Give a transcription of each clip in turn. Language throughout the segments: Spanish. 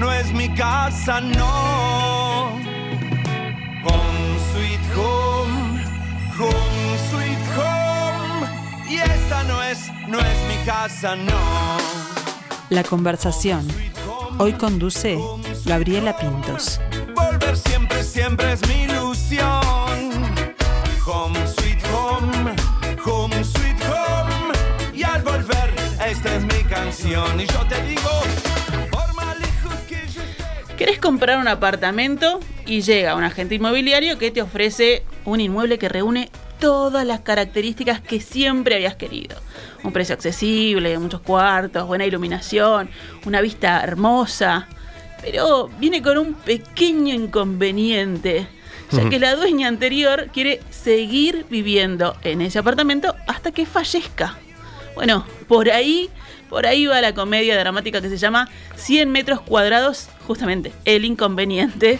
no es mi casa, no. Home sweet home, home sweet home. Y esta no es, no es mi casa, no. La conversación. Hoy conduce Gabriela Pintos. Volver siempre, siempre es mi ilusión. Home sweet home, home sweet home. Y al volver, esta es mi canción. Y yo te digo, ¿Querés comprar un apartamento? Y llega un agente inmobiliario que te ofrece un inmueble que reúne todas las características que siempre habías querido. Un precio accesible, muchos cuartos, buena iluminación, una vista hermosa. Pero viene con un pequeño inconveniente, ya que la dueña anterior quiere seguir viviendo en ese apartamento hasta que fallezca. Bueno, por ahí, por ahí va la comedia dramática que se llama 100 metros cuadrados, justamente el inconveniente,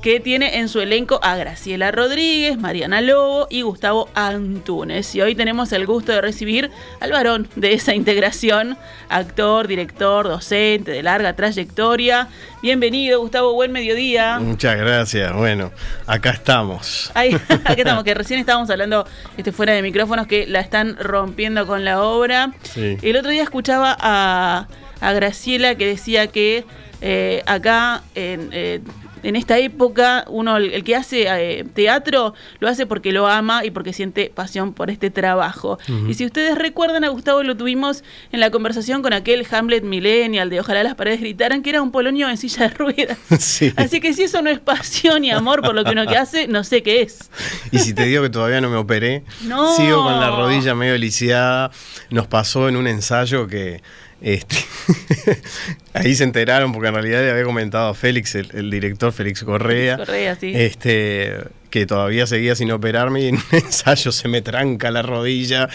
que tiene en su elenco a Graciela Rodríguez, Mariana Lobo y Gustavo Antunes. Y hoy tenemos el gusto de recibir al varón de esa integración, actor, director, docente de larga trayectoria. Bienvenido, Gustavo, buen mediodía. Muchas gracias. Bueno, acá estamos. Ahí, aquí estamos, que recién estábamos hablando este, fuera de micrófonos que la están rompiendo con la obra. Sí. El otro día escuchaba a, a Graciela que decía que eh, acá en, eh, en esta época uno el, el que hace eh, teatro lo hace porque lo ama y porque siente pasión por este trabajo. Y si ustedes recuerdan a Gustavo lo tuvimos en la conversación con aquel Hamlet Millennial de Ojalá las paredes gritaran que era un polonio en silla de ruedas. Sí. Así que si eso no es pasión y amor por lo que uno que hace, no sé qué es. Y si te digo que todavía no me operé, No. sigo con la rodilla medio lisiada. Nos pasó en un ensayo que este, ahí se enteraron porque en realidad le había comentado a Félix, el, el director Félix Correa, Félix Correa, sí. este, que todavía seguía sin operarme y en un ensayo se me tranca la rodilla.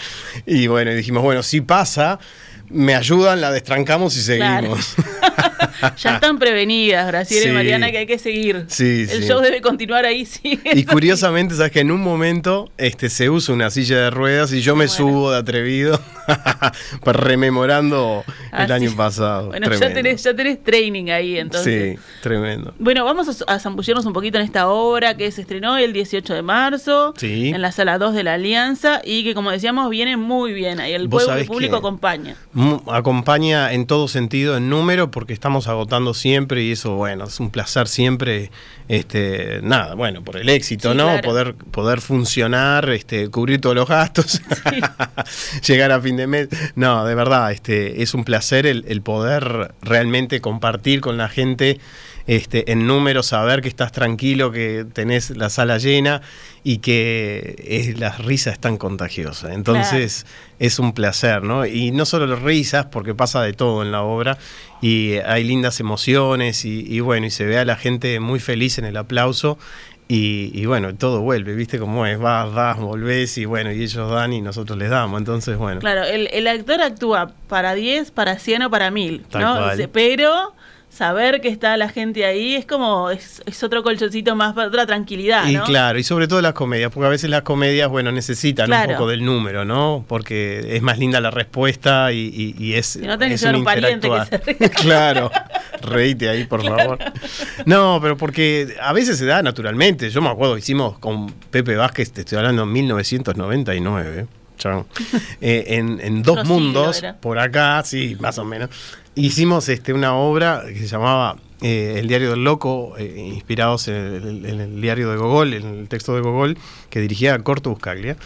Y bueno, dijimos, bueno, si pasa, me ayudan, la destrancamos y Claro. seguimos. ya están prevenidas, Graciela y. Mariana, que hay que seguir. Sí, El sí. show debe continuar ahí, sí. Y curiosamente, sabes que en un momento este, se usa una silla de ruedas y yo me Bueno. subo de atrevido, pues rememorando el Así. año pasado. Bueno, ya tenés, ya tenés training ahí, entonces. Sí, tremendo. Bueno, vamos a, a zambullirnos un poquito en esta obra que se estrenó el 18 de marzo Sí. en la sala 2 de la Alianza y que, como decíamos, viene muy bien ahí. El, pueblo, el público acompaña. Acompaña en todo sentido en número porque estamos agotando siempre y eso, bueno, es un placer siempre, este, nada, bueno, por el éxito, Sí, ¿no? claro. Poder, poder funcionar, este, cubrir todos los gastos, llegar a fin de mes. No, de verdad, este, es un placer el, el poder realmente compartir con la gente. Este, en número, saber que estás tranquilo, que tenés la sala llena y que eh, las risas están contagiosas. Entonces, es un placer, ¿no? Y no solo las risas, porque pasa de todo en la obra y hay lindas emociones y, y bueno, y se ve a la gente muy feliz en el aplauso y, y bueno, todo vuelve, ¿viste cómo es? Vas, das, volvés y bueno, y ellos dan y nosotros les damos, entonces bueno. Claro, el, el actor actúa para 10, para 100 o para 1000, Tal ¿no? Pero saber que está la gente ahí es como, es, es otro colchoncito más, para otra tranquilidad, Y claro, y sobre todo las comedias, porque a veces las comedias, bueno, necesitan Claro. un poco del número, ¿no? Porque es más linda la respuesta y, y- y es. Si no tenés es que llevar un pariente que se ría. claro, reíte ahí, por favor. No, pero porque a veces se da naturalmente. Yo me acuerdo, hicimos con Pepe Vázquez, te estoy hablando en 1999. chan, eh, en, en dos mundos, era. por acá, sí, más o menos. Hicimos este, una obra que se llamaba eh, El Diario del Loco, eh, inspirados en el, en el diario de Gogol, en el texto de Gogol, que dirigía Corto Buscaglia.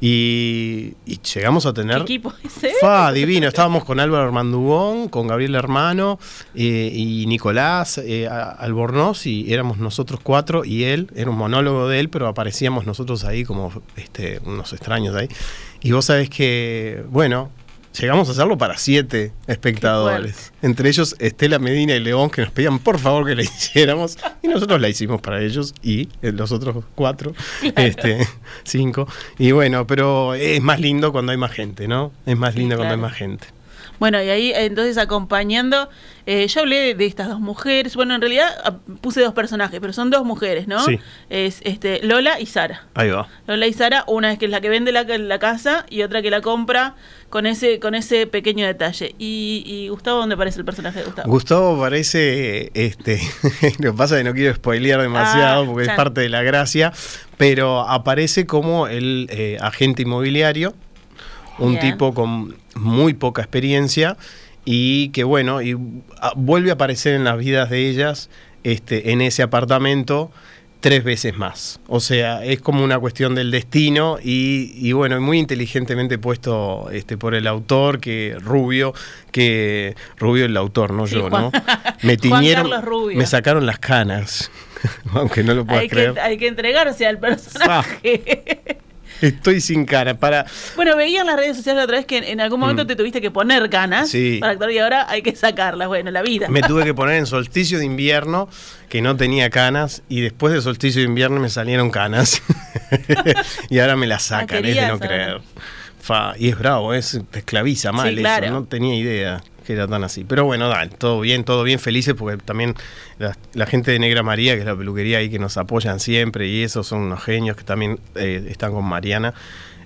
Y, y llegamos a ¿Qué tener. equipo ese? Fa, divino. Estábamos con Álvaro Armandugón, con Gabriel Hermano eh, y Nicolás eh, Albornoz y éramos nosotros cuatro y él, era un monólogo de él, pero aparecíamos nosotros ahí como este, unos extraños ahí. Y vos sabés que, bueno, llegamos a hacerlo para siete espectadores. Entre ellos Estela Medina y León que nos pedían por favor que la hiciéramos y nosotros la hicimos para ellos y eh, los otros cuatro, este, cinco. Y bueno, pero es más lindo cuando hay más gente, ¿no? Es más Sí, lindo cuando hay más gente. Bueno, y ahí entonces acompañando, eh, yo hablé de, de estas dos mujeres, bueno, en realidad ah, puse dos personajes, pero son dos mujeres, ¿no? Sí. Es este Lola y Sara. Ahí va. Lola y Sara, una es que es la que vende la, la casa y otra que la compra con ese con ese pequeño detalle. Y, y Gustavo, ¿dónde aparece el personaje de Gustavo? Gustavo parece, este, lo que pasa es que no quiero spoilear demasiado Ah, porque es parte de la gracia, pero aparece como el eh, agente inmobiliario, un Bien. tipo con muy poca experiencia y que bueno, y ah, vuelve a aparecer en las vidas de ellas este, en ese apartamento tres veces más. O sea, es como una cuestión del destino y, y bueno, muy inteligentemente puesto este, por el autor, que Rubio, que Rubio el autor, no Sí, yo, Juan- ¿no? Me tiñeron, me sacaron las canas, aunque no lo puedas Hay creer. que, hay que entregarse al personaje. Estoy sin cara, para... bueno, veía en las redes sociales la otra vez que en, en algún momento Mm. te tuviste que poner ganas Sí. para actuar y ahora hay que sacarlas. Bueno, la vida. Me tuve que poner en solsticio de invierno, que no tenía canas, y después de solsticio de invierno me salieron canas. y ahora me las sacan, es de no creer. Fa, y es bravo, es, te esclaviza mal Sí, claro. eso, no tenía idea que era tan así. Pero bueno, dale, todo bien, todo bien, felices, porque también la, gente de Negra María, que es la peluquería ahí que nos apoyan siempre, y esos son unos genios que también eh, están con Mariana.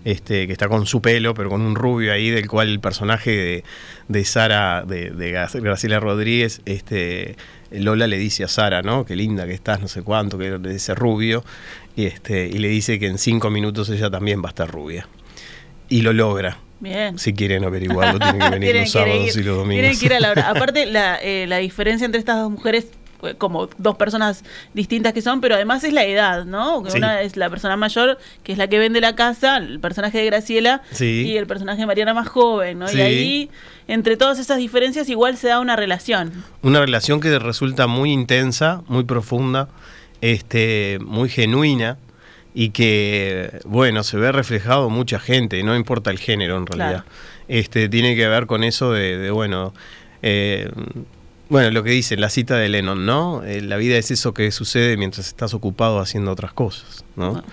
Este, que está con su pelo, pero con un rubio ahí, del cual el personaje de, de Sara, de, de Gra- Graciela Rodríguez, este, Lola le dice a Sara, ¿no? Qué linda que estás, no sé cuánto, que le dice rubio, y, este, y le dice que en cinco minutos ella también va a estar rubia. Y lo logra. Bien. Si quieren averiguarlo, tienen que venir Tienen los que sábados ir- y los domingos. Tienen que ir a la hora. Aparte, la, eh, la diferencia entre estas dos mujeres, eh, como dos personas distintas que son, pero además es la edad, ¿no? Sí. Una es la persona mayor, que es la que vende la casa, el personaje de Graciela, Sí. y el personaje de Mariana más joven, ¿no? Sí. Y ahí, entre todas esas diferencias, igual se da una relación. Una relación que resulta muy intensa, muy profunda, este, muy genuina y que, bueno, se ve reflejado mucha gente, no importa el género en realidad. Claro. Este, tiene que ver con eso de, de, bueno, eh, bueno, lo que dice la cita de Lennon, ¿no? Eh, la vida es eso que sucede mientras estás ocupado haciendo otras cosas, ¿no? Ah.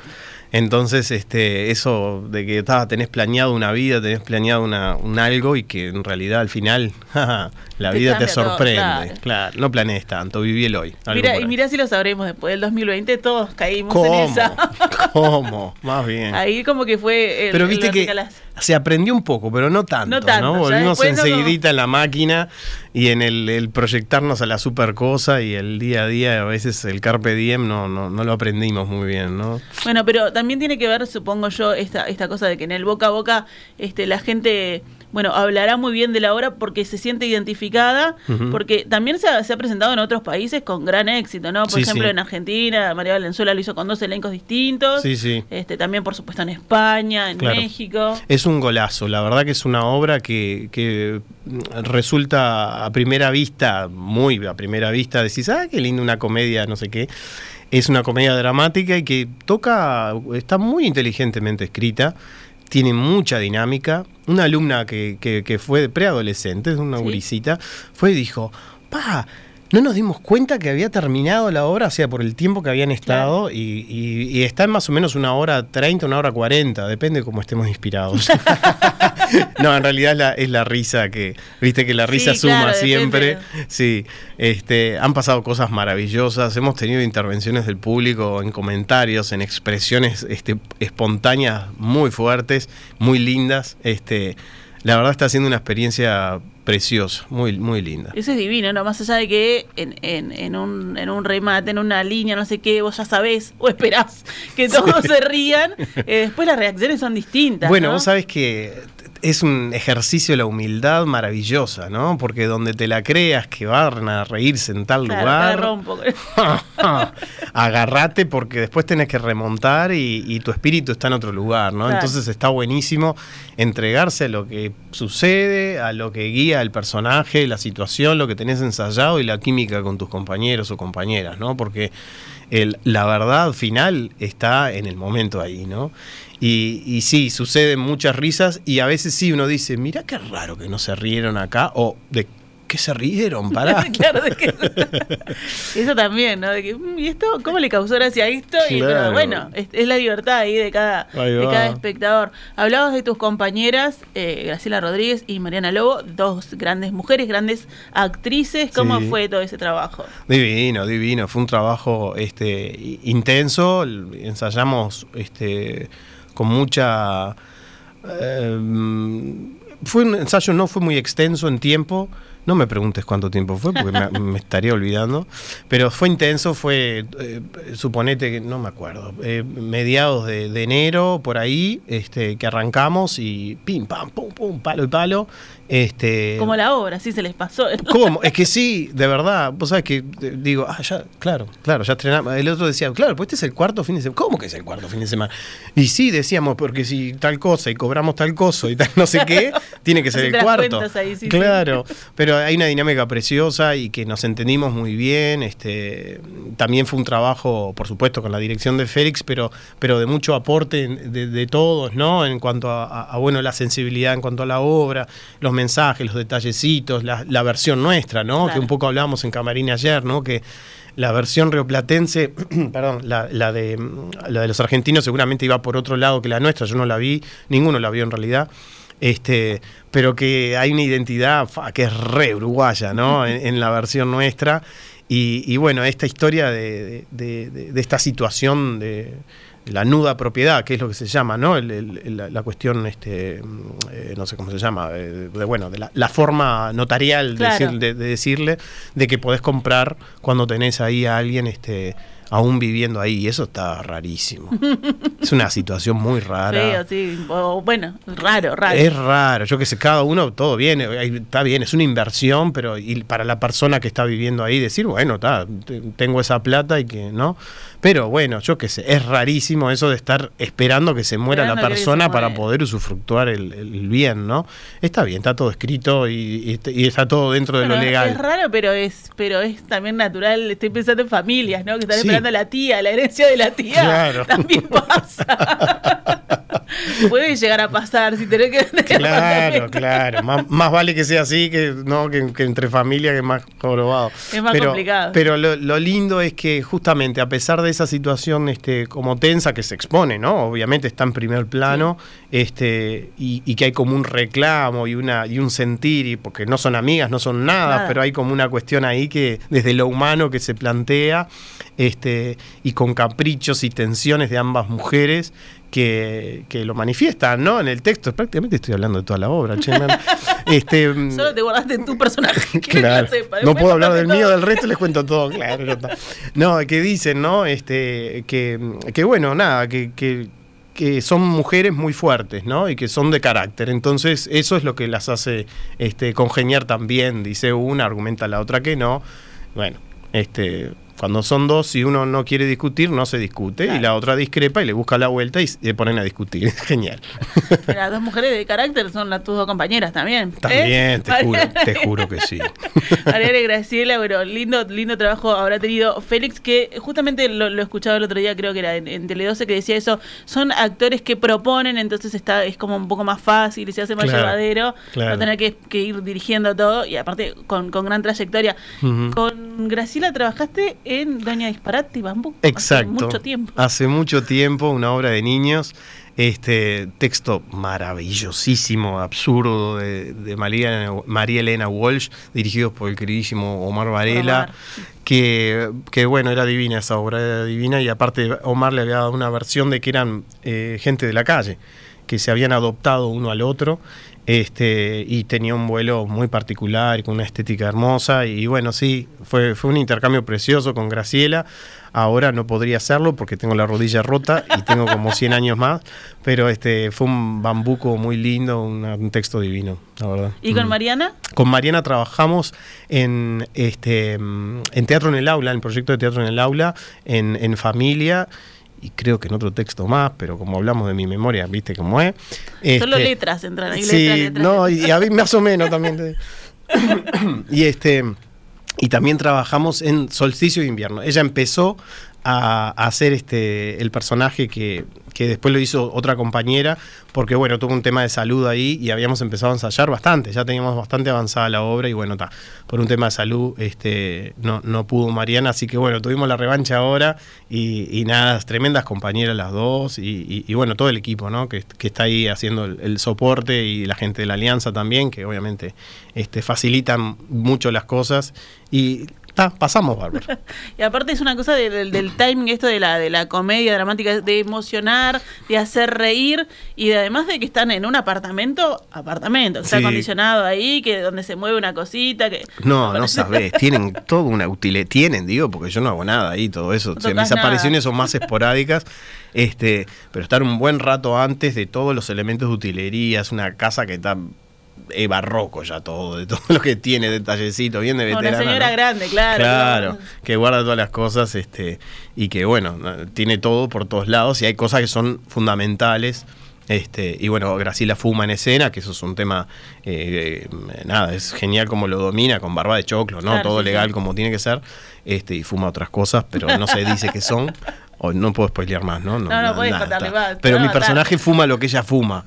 Entonces, este, eso de que tenés planeado una vida, tenés planeado una, un algo y que en realidad al final la vida te todo, sorprende. claro. claro. no planees tanto, viví el hoy. por y mira si lo sabremos después del 2020, todos caímos ¿Cómo? en esa. ¿Cómo? Más bien. Ahí como que fue el, pero el viste que se aprendió un poco, pero no tanto, No tanto, Volvimos después no- enseguidita en la máquina y en el, el proyectarnos a la super cosa y el día a día, a veces el carpe diem no, no, no lo aprendimos muy bien, ¿no? Bueno, pero también tiene que ver, supongo yo, esta, esta cosa de que en el boca a boca este, la gente, bueno, hablará muy bien de la obra porque se siente identificada, porque también se ha, se ha presentado en otros países con gran éxito, ¿no? Por Sí, ejemplo, sí. en Argentina, María Valenzuela lo hizo con dos elencos distintos. Sí, sí. Este, también, por supuesto, en España, en Claro. México. Es un golazo, la verdad que es una obra que, que resulta a primera vista, muy a primera vista, decís, ah, qué linda una comedia, no sé qué. Es una comedia dramática y que toca, está muy inteligentemente escrita, tiene mucha dinámica. Una alumna que, que, que fue preadolescente, una Sí. gurisita, fue y dijo, pa, no nos dimos cuenta que había terminado la obra, o sea, por el tiempo que habían estado, y, y- y está en más o menos una hora 30, una hora 40, depende de cómo estemos inspirados. no, en realidad es la, es la risa que, viste que la Sí, risa suma claro, siempre. Sí, este, han pasado cosas maravillosas, hemos tenido intervenciones del público en comentarios, en expresiones este, espontáneas muy fuertes, muy lindas. Este, la verdad está siendo una experiencia preciosa, muy, muy linda. Eso es divino, ¿no? Más allá de que en, en, en, un, en un remate, en una línea, no sé qué, vos ya sabés o esperás que todos se rían, eh, después las reacciones son distintas. Bueno, ¿no? vos sabés que es un ejercicio de la humildad maravillosa, ¿no? Porque donde te la creas que van a reírse en tal Claro, lugar, agarrate porque después tenés que remontar y, y tu espíritu está en otro lugar, ¿no? Claro. Entonces está buenísimo entregarse a lo que sucede, a lo que guía el personaje, la situación, lo que tenés ensayado y la química con tus compañeros o compañeras, ¿no? Porque el- la verdad final está en el momento ahí, ¿no? Y, y sí, suceden muchas risas y a veces sí uno dice, mira qué raro que no se rieron acá o de qué se rieron? Pará. claro, de que- eso también, ¿no? De que, "Mm, ¿y esto cómo le causó gracia a esto? Y, pero bueno, es, es la libertad ahí de cada, Ahí de cada espectador. Hablabas de tus compañeras, eh, Graciela Rodríguez y Mariana Lobo, dos grandes mujeres, grandes actrices. ¿Cómo Sí. fue todo ese trabajo? Divino, divino. Fue un trabajo este, intenso. Ensayamos este, con mucha. eh, fue un ensayo, no fue muy extenso en tiempo. No me preguntes cuánto tiempo fue, porque me, me estaría olvidando. Pero fue intenso, fue, eh, suponete que, no me acuerdo, eh, mediados de, de enero, por ahí, este, que arrancamos y pim, pam, pum, pum, palo y palo. Este, Como la obra, sí se les pasó. ¿Cómo? Es que sí, de verdad. Vos sabés que eh, digo, ah, ya, claro, claro, ya estrenamos. El otro decía, claro, pues este es el cuarto fin de semana. ¿Cómo que es el cuarto fin de semana? Y sí, decíamos, porque si tal cosa y cobramos tal cosa y tal no sé qué, tiene que ser el cuarto. cuentas ahí, sí, sí. claro, pero hay una dinámica preciosa y que nos entendimos muy bien. Este, también fue un trabajo, por supuesto, con la dirección de Félix, pero, pero de mucho aporte de, de todos, ¿no? En cuanto a, a- a, bueno, la sensibilidad en cuanto a la obra, los mensajes, los detallecitos, la, la versión nuestra, ¿no? Claro. Que un poco hablábamos en Camarín ayer, ¿no? Que la versión rioplatense, perdón, la, la de, la de los argentinos seguramente iba por otro lado que la nuestra, yo no la vi, ninguno la vio en realidad. Este, pero que hay una identidad fa, que es re uruguaya, ¿no? En, en la versión nuestra. Y, y bueno, esta historia de, de- de- de esta situación de la nuda propiedad, que es lo que se llama, ¿no? El- la, la cuestión, este, mm, eh, no sé cómo se llama, de, de- bueno, de la, la forma notarial de, Claro. de- de decirle de que podés comprar cuando tenés ahí a alguien, este, aún viviendo ahí, y eso está rarísimo. es una situación muy rara. Feo, sí. O, bueno, raro, raro. Es raro, yo que sé, cada uno, todo bien, eh, está bien, es una inversión, pero y para la persona que está viviendo ahí, decir, bueno, está, te- tengo esa plata y que no. Pero bueno, yo qué sé, es rarísimo eso de estar esperando que se muera Esperando la persona para poder usufructuar el, el bien, ¿no? Está bien, está todo escrito y, y- está todo dentro de lo Bueno, legal. Es raro, pero es, pero es también natural. Estoy pensando en familias, ¿no? Que están Sí. esperando a la tía, la herencia de la tía. Claro. También pasa. Puede llegar a pasar si tenés que. Claro, claro. Más, más vale que sea así que no que, que entre familia que más jorobado. Es más pero, complicado. Pero lo, lo lindo es que justamente a pesar de esa situación este, como tensa que se expone, ¿no? Obviamente está en primer plano, este, y, y que hay como un reclamo y una, y un sentir, y porque no son amigas, no son nada, Nada. pero hay como una cuestión ahí que desde lo humano que se plantea, este, y con caprichos y tensiones de ambas mujeres que, que lo manifiestan, ¿no? En el texto, prácticamente estoy hablando de toda la obra, che, este, Solo te guardaste en tu personaje. Que Claro. no, sepa. No Después puedo hablar del todo. mío, del resto les cuento todo, claro. No, que dicen, ¿no? Este, que, que bueno, nada, que, que, que son mujeres muy fuertes, ¿no? Y que son de carácter. Entonces, eso es lo que las hace este, congeniar también, dice una, argumenta la otra que no. Bueno, este. Cuando son dos, si uno no quiere discutir, no se discute, y la otra discrepa y le busca la vuelta y se ponen a discutir. Genial. Las dos mujeres de carácter son las tus dos compañeras también. ¿eh? También, te juro, Mariana- te juro que sí. Mariana y Graciela, bueno, lindo, lindo trabajo habrá tenido Félix, que justamente lo, lo escuchaba el otro día, creo que era en, en Tele 12, que decía eso, son actores que proponen, entonces está es como un poco más fácil y se hace más Claro, llevadero, claro. no tener que, que ir dirigiendo todo, y aparte con, con gran trayectoria. Con Graciela trabajaste en Doña Disparate y Bambú. Exacto. Hace mucho tiempo. Hace mucho tiempo, una obra de niños. Este texto maravillosísimo, absurdo de, de María, María Elena Walsh, dirigido por el queridísimo Omar Varela, Omar. que, que bueno, era divina esa obra, era divina, y aparte Omar le había dado una versión de que eran eh, gente de la calle, que se habían adoptado uno al otro, este, y tenía un vuelo muy particular y con una estética hermosa, y bueno, sí, fue, fue un intercambio precioso con Graciela. Ahora no podría hacerlo porque tengo la rodilla rota y tengo como 100 años más, pero este fue un bambuco muy lindo, una- un texto divino, la verdad. ¿Y con Mm. Mariana? Con Mariana trabajamos en este en Teatro en el Aula, en el proyecto de Teatro en el Aula, en, en familia. Y creo que en otro texto más, pero como hablamos de mi memoria, viste cómo es. Solo Este, letras entran ahí, sí, letras, letras, no, letras. y a mí más o menos también. y este y también trabajamos en Solsticio de Invierno. Ella empezó a, hacer este el personaje que, que después lo hizo otra compañera, porque bueno, tuvo un tema de salud ahí y habíamos empezado a ensayar bastante, ya teníamos bastante avanzada la obra y bueno, está, por un tema de salud este, no, no pudo Mariana, así que bueno, tuvimos la revancha ahora y, y nada, tremendas compañeras las dos y bueno, todo el equipo, ¿no? Que, que está ahí haciendo el, el soporte y la gente de la Alianza también, que obviamente este, facilitan mucho las cosas y pasamos bárbaro. Y aparte es una cosa de- del, del timing esto de la, de la comedia dramática, de emocionar, de hacer reír y de, además de que están en un apartamento, apartamento, que está acondicionado ahí, que donde se mueve una cosita, que No, no sabés, tienen toda una utilidad, tienen, digo, porque yo no hago nada ahí, todo eso. O sea, tocas mis apariciones nada. son más esporádicas, este, pero estar un buen rato antes de todos los elementos de utilería, es una casa que está eh, barroco ya todo, de todo lo que tiene, detallecito, bien de Una veterana. señora ¿no? grande, claro. Claro, que guarda todas las cosas, este, y que bueno, no, tiene todo por todos lados, y hay cosas que son fundamentales. Este, y bueno, Graciela fuma en escena, que eso es un tema, eh, eh, nada, es genial como lo domina, con barba de choclo, ¿no? Claro, todo sí, legal sí. como tiene que ser, este, y fuma otras cosas, pero no se dice que son, o no puedo spoilear más, ¿no? No, no podés contarle está. más, Pero mi personaje fuma lo que ella fuma.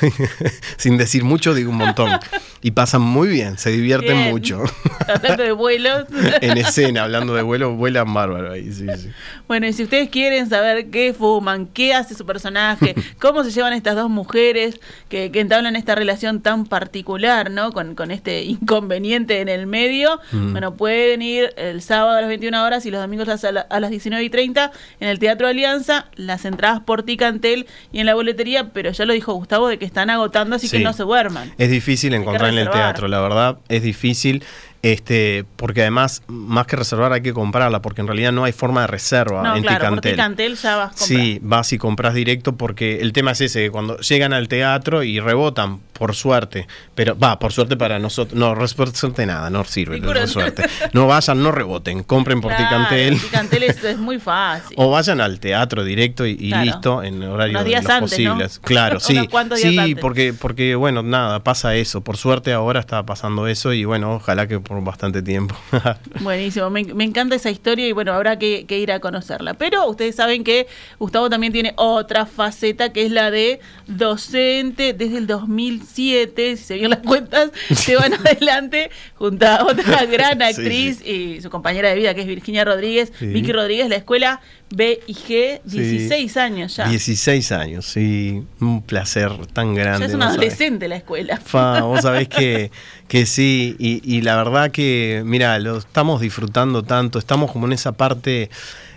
Sin decir mucho, digo un montón. Y pasan muy bien, se divierten Bien. mucho. Hablando de vuelos. en escena, hablando de vuelo, vuelan bárbaro ahí, sí, sí. Bueno, y si ustedes quieren saber qué fuman, qué hace su personaje, cómo se llevan estas dos mujeres que, que entablan esta relación tan particular, ¿no? Con, con este inconveniente en el medio, Mm. bueno, pueden ir el sábado a las 21 horas y los domingos a, la- a las 19 y 30 en el Teatro Alianza, las entradas por Ticantel y en la boletería, pero ya lo dijo Gustavo de que están agotando, así que no se duerman. Es difícil encontrar en el teatro, la verdad, es difícil. Este, porque además, más que reservar, hay que comprarla, porque en realidad no hay forma de reserva No, en claro, Ticantel. Ticantel ya vas a. Sí, vas y compras directo porque el tema es ese, que cuando llegan al teatro y rebotan, por suerte, pero va, por suerte para nosotros, no, por suerte nada, no sirve, por suerte. No vayan, no reboten, compren por Claro, Ticantel. Ticantel es, es muy fácil. O vayan al teatro directo y, y Claro. listo, en horario Unos de los antes, ¿no? posibles. Claro, sí. Unos cuantos días Sí, antes. porque, porque, bueno, nada, pasa eso. Por suerte ahora está pasando eso y bueno, ojalá que por bastante tiempo. Buenísimo, me, me encanta esa historia y bueno, habrá que, que ir a conocerla. Pero ustedes saben que Gustavo también tiene otra faceta que es la de docente desde el 2007, si se vieron las cuentas, se van adelante junto a otra gran Sí, actriz y su compañera de vida que es Virginia Rodríguez, Sí. Vicky Rodríguez, la escuela B y G, 16 años ya. 16 años, sí. Un placer tan grande. Ya es una vos sabés. adolescente la escuela. Fa, vos sabés que, que sí, y, y la verdad que, mira, lo estamos disfrutando tanto, estamos como en esa parte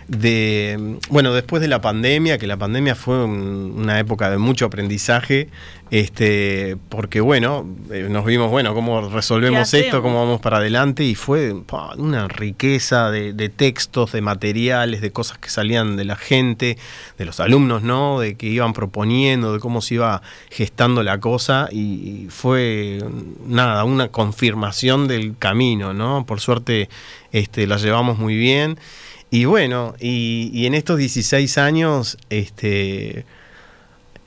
de, bueno, después de la pandemia, que la pandemia fue un- una época de mucho aprendizaje, este, porque bueno, eh, nos vimos, bueno, cómo resolvemos ¿Qué esto, cómo vamos para adelante, y fue pa, una riqueza de, de textos, de materiales, de cosas que salían de la gente, de los alumnos, ¿no? De que iban proponiendo, de cómo se iba gestando la cosa, y, y fue nada, una confirmación del camino, ¿no? Por suerte este, la llevamos muy bien. Y bueno, y, y en estos 16 años, este,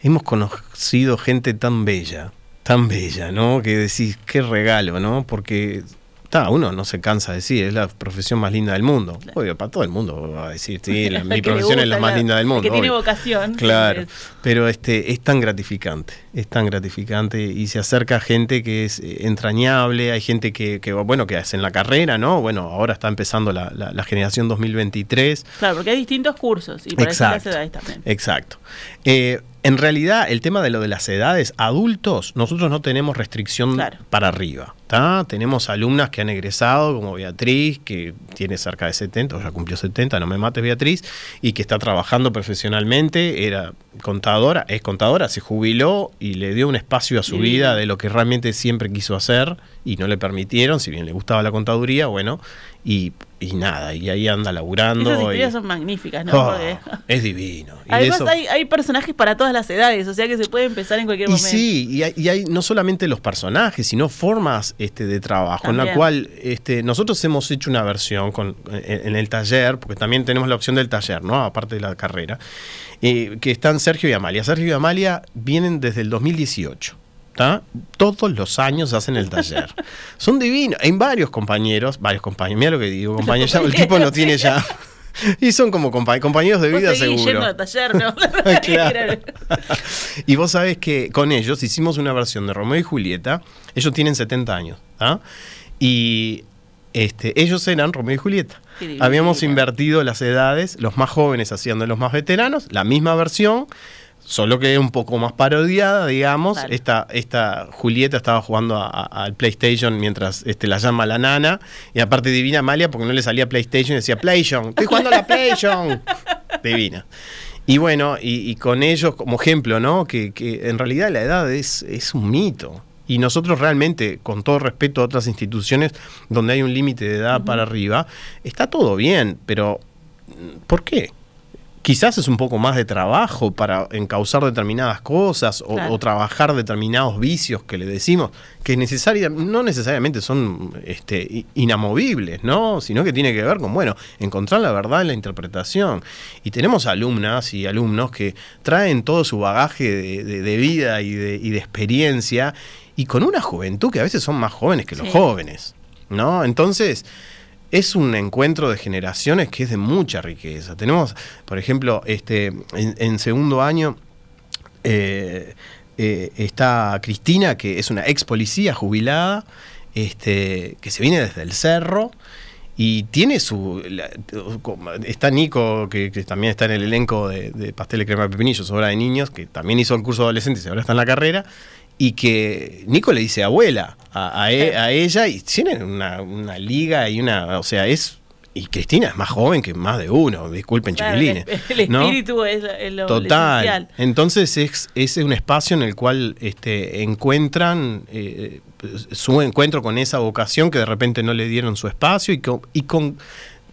hemos conocido gente tan bella, tan bella, ¿no? Que decís, qué regalo, ¿no? Porque ta, uno no se cansa de decir, es la profesión más linda del mundo. Obvio, para todo el mundo va a decir, sí, la- mi profesión es la más linda del El mundo. que tiene obvio. vocación. Claro, Es- pero este es tan gratificante, es tan gratificante y se acerca gente que es eh, entrañable, hay gente que, que, bueno, que hace en la carrera, ¿no? Bueno, ahora está empezando la, la- generación 2023. Claro, porque hay distintos cursos y para Exacto. distintas edades también. Exacto. Eh, en realidad, el tema de lo de las edades, adultos, nosotros no tenemos restricción Claro. para arriba. ¿tá? Tenemos alumnas que han egresado, como Beatriz, que tiene cerca de 70, o ya cumplió 70, no me mates Beatriz, y que está trabajando profesionalmente, era contadora, es contadora, se jubiló y le dio un espacio a su vida de lo que realmente siempre quiso hacer y no le permitieron, si bien le gustaba la contaduría, bueno, y, y nada, y ahí anda laburando. Esas y- historias son magníficas, ¿no? Oh, Porque- es divino. Y Además eso- hay, hay personajes para todas las edades, o sea que se puede empezar en cualquier y momento. sí, y hay, y hay no solamente los personajes, sino formas este, de trabajo, en la cual este, nosotros hemos hecho una versión con, en, en el taller, porque también tenemos la opción del taller, ¿no? Aparte de la carrera, eh, que están Sergio y Amalia. Sergio y Amalia vienen desde el 2018. ¿Tá? Todos los años hacen el taller. Son divinos. Hay varios compañeros, varios compañeros, mira lo que digo, compañeros, ya el tipo lo tiene ya. y son como compa- compañeros de vida seguro. yendo al taller, ¿no? Claro. y vos sabés que con ellos hicimos una versión de Romeo y Julieta. Ellos tienen 70 años. ¿ah? Y este, ellos eran Romeo y Julieta. Habíamos invertido las edades, los más jóvenes hacían de los más veteranos, la misma versión, solo que un poco más parodiada, digamos. Esta, esta Julieta estaba jugando al PlayStation mientras este, la llama la nana. Y aparte divina Amalia porque no le salía PlayStation decía PlayStation, estoy jugando a la PlayStation. divina. Y bueno, y, y con ellos como ejemplo, ¿no? Que, que en realidad la edad es, es un mito. Y nosotros realmente, con todo respeto a otras instituciones donde hay un límite de edad para arriba, está todo bien, pero ¿por qué? Quizás es un poco más de trabajo para encauzar determinadas cosas o, Claro. o trabajar determinados vicios que le decimos, que necesaria, no necesariamente son este, inamovibles, ¿no? Sino que tiene que ver con, bueno, encontrar la verdad en la interpretación. Y tenemos alumnas y alumnos que traen todo su bagaje de, de- de vida y de, y de experiencia y con una juventud que a veces son más jóvenes que los Sí. jóvenes, ¿no? Entonces, es un encuentro de generaciones que es de mucha riqueza. Tenemos, por ejemplo, este, en, segundo año eh, eh, está Cristina, que es una ex policía jubilada, este, que se viene desde el cerro. Y tiene su. está Nico, que, también está en el elenco de, de Pastel de Crema de Pepinillos, obra de niños, que también hizo el curso de adolescentes y ahora está en la carrera. Y que Nico le dice abuela a, a e- a ella y tienen una, una liga y una. O sea, es. Y Cristina es más joven que más de uno, disculpen, Claro, el, chiquilines. el ¿no? espíritu es, es lo, lo Total. esencial. Entonces es, es un espacio en el cual este, encuentran eh, su encuentro con esa vocación que de repente no le dieron su espacio y con, y con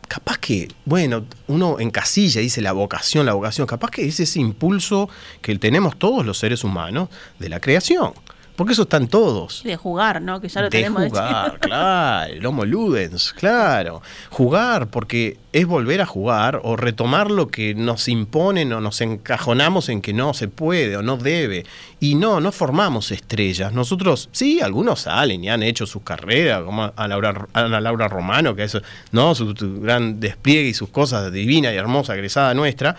capaz que, bueno, uno encasilla, dice la vocación, la vocación, capaz que es ese impulso que tenemos todos los seres humanos de la creación. Porque eso están todos. Y de jugar, ¿no? Que ya lo de tenemos de jugar, chico. claro, el Homo Ludens, claro. Jugar, porque es volver a jugar o retomar lo que nos imponen o nos encajonamos en que no se puede o no debe. Y no, no formamos estrellas. Nosotros, sí, algunos salen y han hecho sus carreras, como a Laura, Ana Laura Romano, que es ¿no? su, su gran despliegue y sus cosas divina y hermosa, egresada nuestra,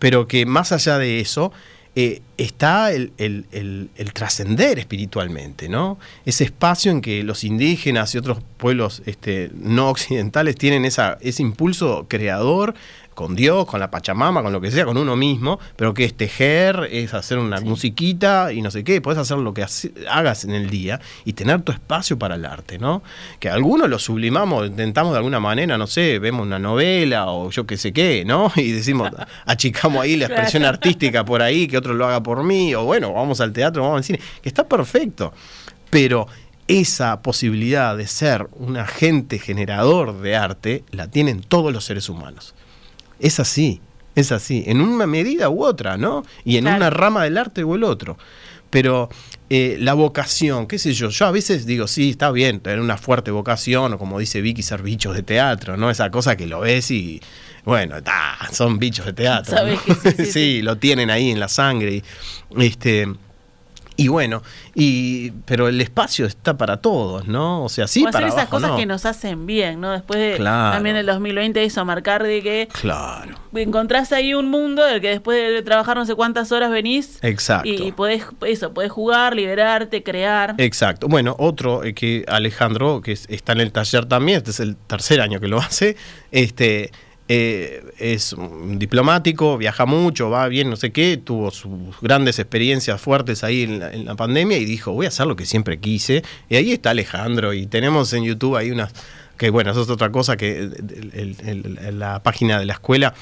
pero que más allá de eso, eh, está el, el- el- el trascender espiritualmente, ¿no? Ese espacio en que los indígenas y otros pueblos este, no occidentales tienen esa, ese impulso creador con Dios, con la Pachamama, con lo que sea, con uno mismo, pero que es tejer, es hacer una musiquita y no sé qué, puedes hacer lo que hagas en el día y tener tu espacio para el arte, ¿no? Que algunos lo sublimamos, intentamos de alguna manera, no sé, vemos una novela o yo qué sé qué, ¿no? Y decimos, achicamos ahí la expresión Claro. artística por ahí, que otro lo haga por mí, o bueno, vamos al teatro, vamos al cine, que está perfecto, pero esa posibilidad de ser un agente generador de arte la tienen todos los seres humanos. Es así, es así, en una medida u otra, ¿no? Y en Claro. una rama del arte o el otro. Pero eh, la vocación, qué sé yo, yo a veces digo, sí, está bien, tener una fuerte vocación, o como dice Vicky, ser bichos de teatro, ¿no? Esa cosa que lo ves y, bueno, ta, son bichos de teatro. Sabes ¿no? que sí, sí, sí. lo tienen ahí en la sangre. Y, este, y bueno, y, pero el espacio está para todos, ¿no? O sea, sí, o hacer para esas abajo, cosas no. que nos hacen bien, ¿no? Después de Claro. también el 2020 eso, marcar de que Claro. encontrás ahí un mundo del que después de trabajar no sé cuántas horas venís Exacto. y, y podés, eso, podés jugar, liberarte, crear. Exacto. Bueno, otro eh, que Alejandro, que es- está en el taller también, este es el tercer año que lo hace, este eh, es un diplomático, viaja mucho, va bien, no sé qué, tuvo sus grandes experiencias fuertes ahí en la, en la pandemia y dijo, voy a hacer lo que siempre quise. Y ahí está Alejandro y tenemos en YouTube ahí unas, que bueno, eso es otra cosa que el- el- el- el- la página de la escuela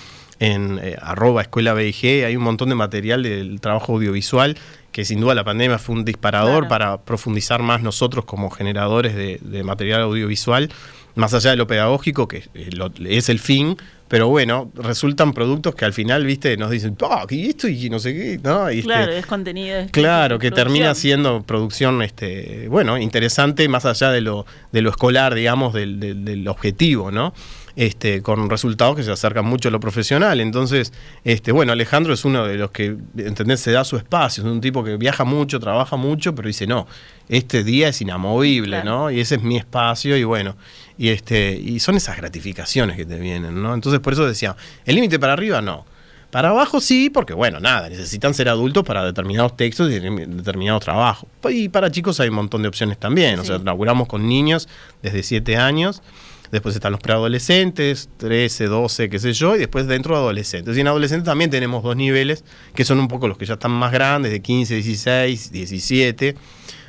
en eh, arroba escuela BIG, hay un montón de material del trabajo audiovisual que sin duda la pandemia fue un disparador Claro. para profundizar más nosotros como generadores de, de material audiovisual, más allá de lo pedagógico, que eh, lo- es el fin, pero bueno, resultan productos que al final, viste, nos dicen, "Ah, y esto y no sé qué, ¿no? Y este, claro, es contenido. es- Claro, que producción. termina siendo producción, este, bueno, interesante más allá de lo, de lo escolar, digamos, del, del- del objetivo, ¿no? Este, con resultados que se acercan mucho a lo profesional. Entonces, este, bueno, Alejandro es uno de los que, ¿entendés? Se da su espacio, es un tipo que viaja mucho, trabaja mucho, pero dice, no, este día es inamovible, Claro. ¿no? Y ese es mi espacio, y bueno, Y, este, y son esas gratificaciones que te vienen, ¿no? Entonces por eso decía, el límite para arriba no. Para abajo sí, porque bueno, nada, necesitan ser adultos para determinados textos y determinados trabajos. Y para chicos hay un montón de opciones también. O sea, laburamos con niños desde 7 años. Después están los preadolescentes, 13, 12, qué sé yo, y después dentro de adolescentes. Y en adolescentes también tenemos dos niveles, que son un poco los que ya están más grandes, de 15, 16, 17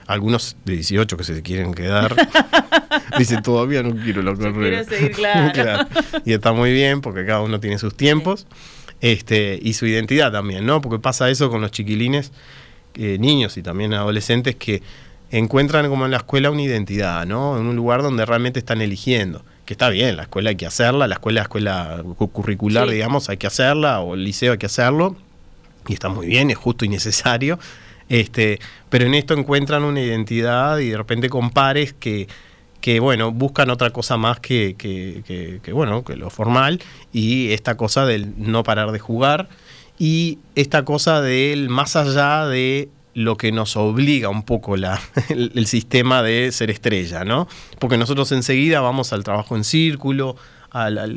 algunos de 18 que se quieren quedar. Dicen, todavía no quiero la carrera. Quiero seguir, claro. Y está muy bien porque cada uno tiene sus tiempos este, y su identidad también, ¿no? Porque pasa eso con los chiquilines, eh, niños y también adolescentes que encuentran como en la escuela una identidad, ¿no? En un lugar donde realmente están eligiendo. Que está bien, la escuela hay que hacerla, la escuela, escuela curricular, digamos, hay que hacerla, o el liceo hay que hacerlo, y está muy bien, es justo y necesario. Este, pero en esto encuentran una identidad y de repente con pares que que bueno, buscan otra cosa más que, que, bueno, que lo formal y esta cosa del no parar de jugar y esta cosa del más allá de lo que nos obliga un poco la, el, sistema de ser estrella, ¿no? Porque nosotros enseguida vamos al trabajo en círculo,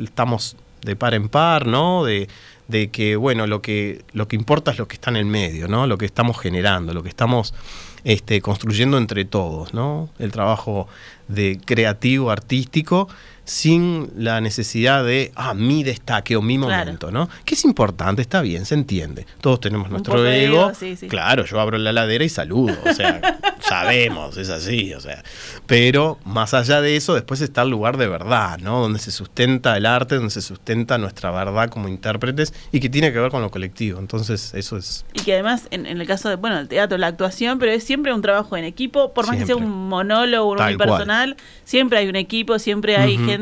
estamos de par en par, ¿no? De, de que, bueno, lo que, lo que importa es lo que está en el medio, ¿no? Lo que estamos generando, lo que estamos este, construyendo entre todos, ¿no? El trabajo de creativo, artístico, sin la necesidad de, ah, mi destaque o mi momento, ¿no? Que es importante, está bien, se entiende. Todos tenemos nuestro ego. Claro, yo abro la ladera y saludo, o sea, sabemos, es así, o sea. Pero más allá de eso, después está el lugar de verdad, ¿no? Donde se sustenta el arte, donde se sustenta nuestra verdad como intérpretes y que tiene que ver con lo colectivo. Entonces, eso es. Y que además, en, el caso de, bueno, el teatro, la actuación, pero es siempre un trabajo en equipo, por más que sea un monólogo, un unipersonal, siempre hay un equipo, siempre hay gente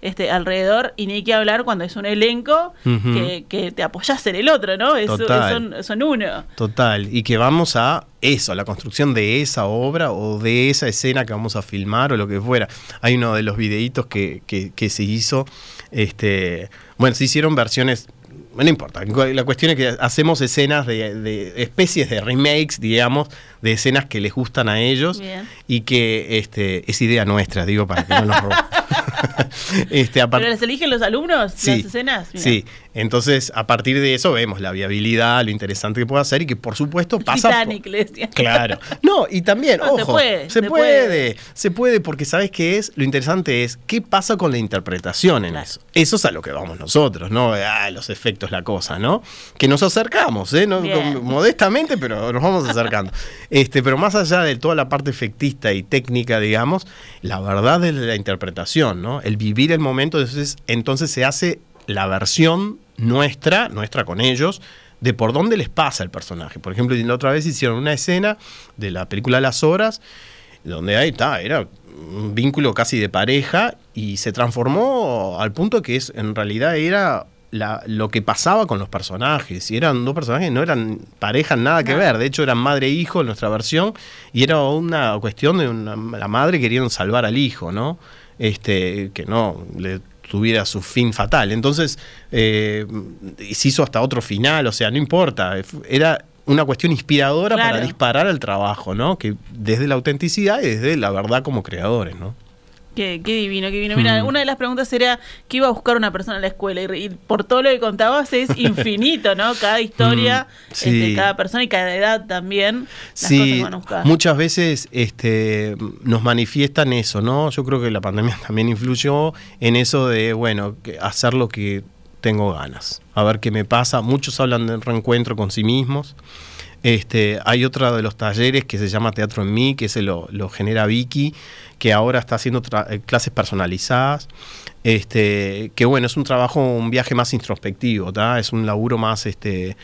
este, alrededor y ni hay que hablar cuando es un elenco que, te apoyas en el otro, ¿no? Es, son, uno. Total, y que vamos a eso, a la construcción de esa obra o de esa escena que vamos a filmar o lo que fuera. Hay uno de los videitos que, que se hizo, este, bueno, se hicieron versiones no importa. La cuestión es que hacemos escenas de, especies de remakes, digamos, de escenas que les gustan a ellos y que este, es idea nuestra, digo, para que no nos roben. este, ¿Pero les eligen los alumnos sí, las escenas? Sí, entonces a partir de eso vemos la viabilidad, lo interesante que puede hacer y que por supuesto pasa... Titanic, Claro. No, y también, ojo, se puede, se, puede, se puede, porque ¿sabes qué es? Lo interesante es qué pasa con la interpretación en eso. Eso es a lo que vamos nosotros, ¿no? Ah, los efectos, la cosa, ¿no? Que nos acercamos, ¿eh? modestamente, pero nos vamos acercando. este, pero más allá de toda la parte efectista y técnica, digamos, la verdad es la interpretación, ¿no? El vivir el momento, entonces, entonces se hace la versión nuestra, nuestra con ellos, de por dónde les pasa el personaje. Por ejemplo, la otra vez hicieron una escena de la película Las Horas, donde ahí está, era un vínculo casi de pareja y se transformó al punto que es en realidad era lo que pasaba con los personajes. Y eran dos personajes, no eran pareja, nada que ver. De hecho, eran madre e hijo en nuestra versión. Y era una cuestión de una, la madre queriendo salvar al hijo, ¿no? Este, que no le tuviera su fin fatal. Entonces, eh, se hizo hasta otro final, o sea, no importa. Era una cuestión inspiradora para disparar al trabajo, ¿no? Que desde la autenticidad y desde la verdad como creadores, ¿no? Qué, divino, qué divino. Mira, mm. una de las preguntas era qué iba a buscar una persona en la escuela y, por todo lo que contabas es infinito, ¿no? Cada historia de mm, este, cada persona y cada edad también. sí, muchas veces este, nos manifiestan eso, ¿no? Yo creo que la pandemia también influyó en eso de, bueno, hacer lo que tengo ganas, a ver qué me pasa. Muchos hablan del reencuentro con sí mismos. Este, hay otro de los talleres que se llama Teatro en mí, que se lo, lo genera Vicky, que ahora está haciendo eh, clases personalizadas. Este, que bueno, es un trabajo, un viaje más introspectivo, es un laburo más este,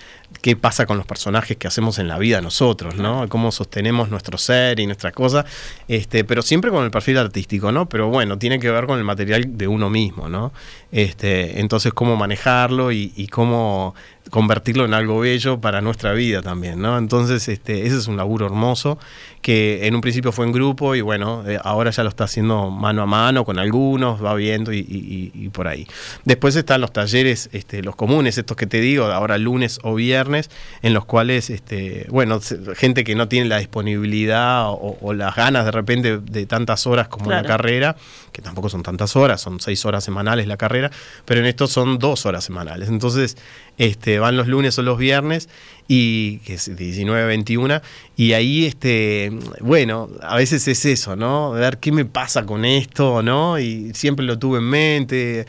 qué pasa con los personajes que hacemos en la vida nosotros, ¿no? Cómo sostenemos nuestro ser y nuestra cosa, este, pero siempre con el perfil artístico, ¿no? Pero bueno, tiene que ver con el material de uno mismo, ¿no? Este, entonces, cómo manejarlo y, y cómo convertirlo en algo bello para nuestra vida también, ¿no? Entonces, este, ese es un laburo hermoso que en un principio fue en grupo y bueno, eh, ahora ya lo está haciendo mano a mano con algunos, va viendo y, y, por ahí. Después están los talleres, este, los comunes, estos que te digo, ahora lunes o viernes, en los cuales, este, bueno, gente que no tiene la disponibilidad o, las ganas de repente de tantas horas como la carrera, que tampoco son tantas horas, son seis horas semanales la carrera, pero en estos son dos horas semanales. Entonces, este, van los lunes o los viernes y que es 19, 21 y ahí este bueno a veces es eso no ver qué me pasa con esto no y siempre lo tuve en mente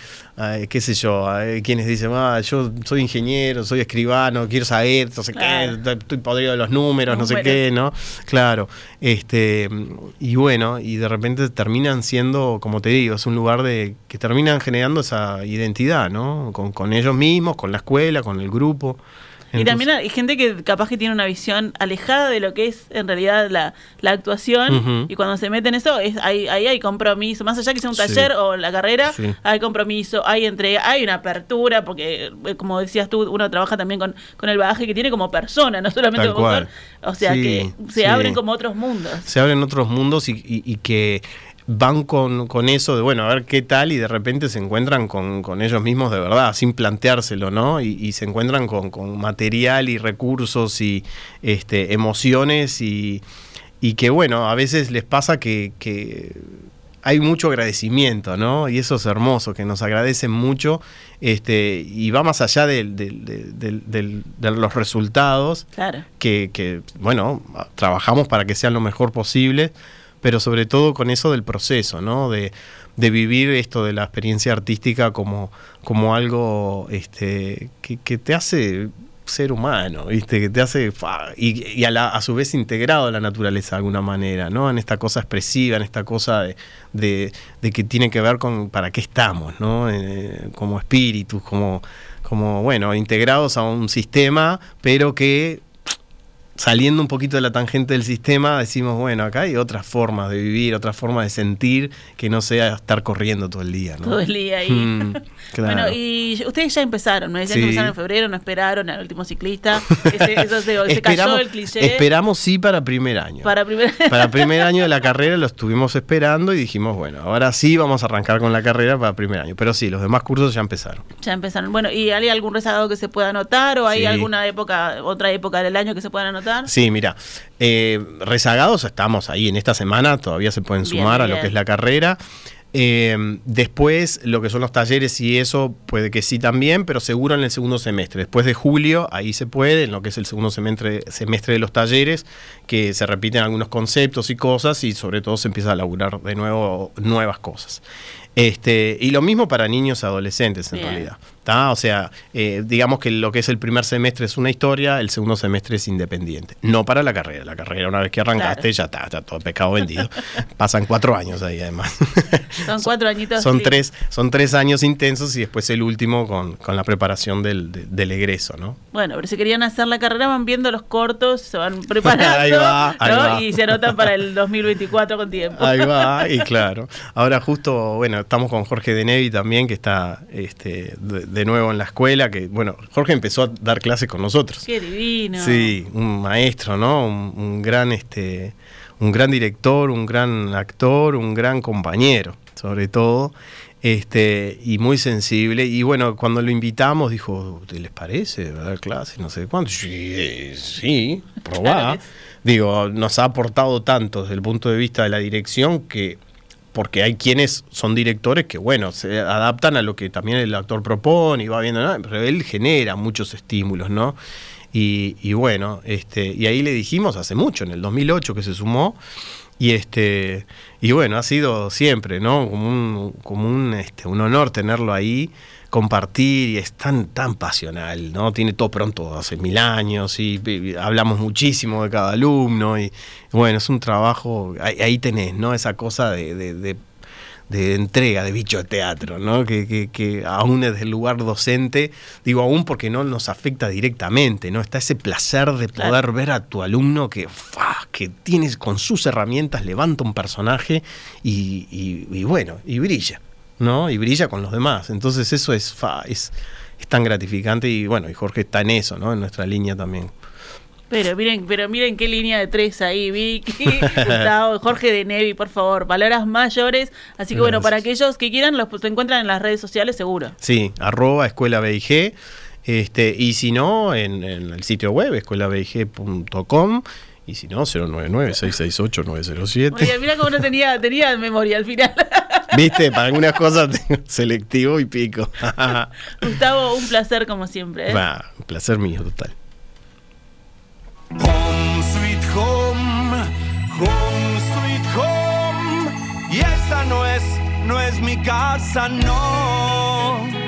qué sé yo quienes dicen ah, yo soy ingeniero soy escribano quiero saber no sé qué estoy podrido de los números no sé qué no claro este y bueno y de repente terminan siendo como te digo es un lugar de que terminan generando esa identidad no con, con ellos mismos con la escuela con el grupo y también hay gente que capaz que tiene una visión alejada de lo que es en realidad la, actuación y cuando se mete en eso, es, ahí, hay compromiso, más allá que sea un taller o la carrera, hay compromiso, hay entrega, hay una apertura, porque eh, como decías tú, uno trabaja también con, con el bagaje que tiene como persona, no solamente como actor, o sea que se abren como otros mundos. Se abren otros mundos y que van con, con, eso de, bueno, a ver qué tal y de repente se encuentran con, ellos mismos de verdad, sin planteárselo, ¿no? Y, se encuentran con, material y recursos y este, emociones y, y, que, bueno, a veces les pasa que, que, hay mucho agradecimiento, ¿no? Y eso es hermoso, que nos agradecen mucho este, y va más allá de, de los resultados, claro. que, que, bueno, trabajamos para que sean lo mejor posible pero sobre todo con eso del proceso, ¿no? De, vivir esto de la experiencia artística como, como algo este, que, te hace ser humano, ¿viste? Que te hace. Y, a, su vez integrado a la naturaleza de alguna manera, ¿no? En esta cosa expresiva, en esta cosa de, que tiene que ver con para qué estamos, ¿no? Eh, como espíritus, como, como, bueno, integrados a un sistema, pero que saliendo un poquito de la tangente del sistema, decimos, bueno, acá hay otras formas de vivir, otras formas de sentir que no sea estar corriendo todo el día. ¿no? Todo el día ahí. Mm, bueno, y ustedes ya empezaron, ¿no? Ya empezaron en febrero, no esperaron al último ciclista. eso se, cayó el cliché. Esperamos sí para primer año. Para primer... para primer año de la carrera lo estuvimos esperando y dijimos, bueno, ahora sí vamos a arrancar con la carrera para primer año. Pero sí, los demás cursos ya empezaron. Ya empezaron. Bueno, ¿y hay algún rezagado que se pueda anotar o hay alguna época, otra época del año que se puedan anotar? Sí, mira, eh, rezagados estamos ahí en esta semana, todavía se pueden sumar a lo que es la carrera. Eh, después, lo que son los talleres y eso, puede que sí también, pero seguro en el segundo semestre. Después de julio, ahí se puede, en lo que es el segundo semestre, semestre de los talleres, que se repiten algunos conceptos y cosas y sobre todo se empieza a laburar de nuevo nuevas cosas. Este, y lo mismo para niños y adolescentes en realidad. O sea, eh, digamos que lo que es el primer semestre es una historia, el segundo semestre es independiente. No para la carrera. La carrera, una vez que arrancaste, ya está, ya todo pescado vendido. Pasan cuatro años ahí, además. Son cuatro añitos. Son, tres, son tres años intensos y después el último con, la preparación del, del, egreso, ¿no? Bueno, pero si querían hacer la carrera, van viendo los cortos, se van preparando y se anotan para el 2024 con tiempo. Ahí va, y claro. Ahora, justo, bueno, estamos con Jorge de Nevi también, que está. Este, de nuevo en la escuela, que bueno, Jorge empezó a dar clases con nosotros. Qué divino. Sí, un maestro, ¿no? Un, gran este un gran director, un gran actor, un gran compañero, sobre todo. Este, y muy sensible. Y bueno, cuando lo invitamos, dijo, ¿te les parece dar clases? No sé cuánto. Sí, sí probá. Digo, nos ha aportado tanto desde el punto de vista de la dirección que porque hay quienes son directores que, bueno, se adaptan a lo que también el actor propone y va viendo, pero él genera muchos estímulos, ¿no? Y, bueno, este, y ahí le dijimos hace mucho, en el 2008 que se sumó, y este y bueno, ha sido siempre, ¿no? Como un, como un, este, un honor tenerlo ahí compartir y es tan, tan pasional, ¿no? Tiene todo pronto hace mil años y, hablamos muchísimo de cada alumno y bueno, es un trabajo, ahí, tenés, ¿no? Esa cosa de, de, entrega, de bicho de teatro, ¿no? Que, que, que, aún desde el lugar docente, digo aún porque no nos afecta directamente, ¿no? Está ese placer de poder ver a tu alumno que, que tienes con sus herramientas, levanta un personaje y, y bueno, y brilla. ¿No? Y brilla con los demás. Entonces eso es, es, es tan gratificante y bueno, y Jorge está en eso, ¿no? En nuestra línea también. Pero miren, pero miren qué línea de tres ahí, Vicky, Gustavo, Jorge de Nevi, por favor, palabras mayores. Así que bueno, para aquellos que quieran, los se encuentran en las redes sociales seguro. Sí, arroba escuela BIG. Este, y si no, en, en el sitio web, escuelabig.com. Y si no, 099-668-907. Oye, mira cómo no tenía, tenía memoria al final. Viste, para algunas cosas tengo selectivo y pico. Gustavo, un placer como siempre. ¿eh? Va, un placer mío, total. Home sweet home, home sweet home. Y esta no es, no es mi casa, no.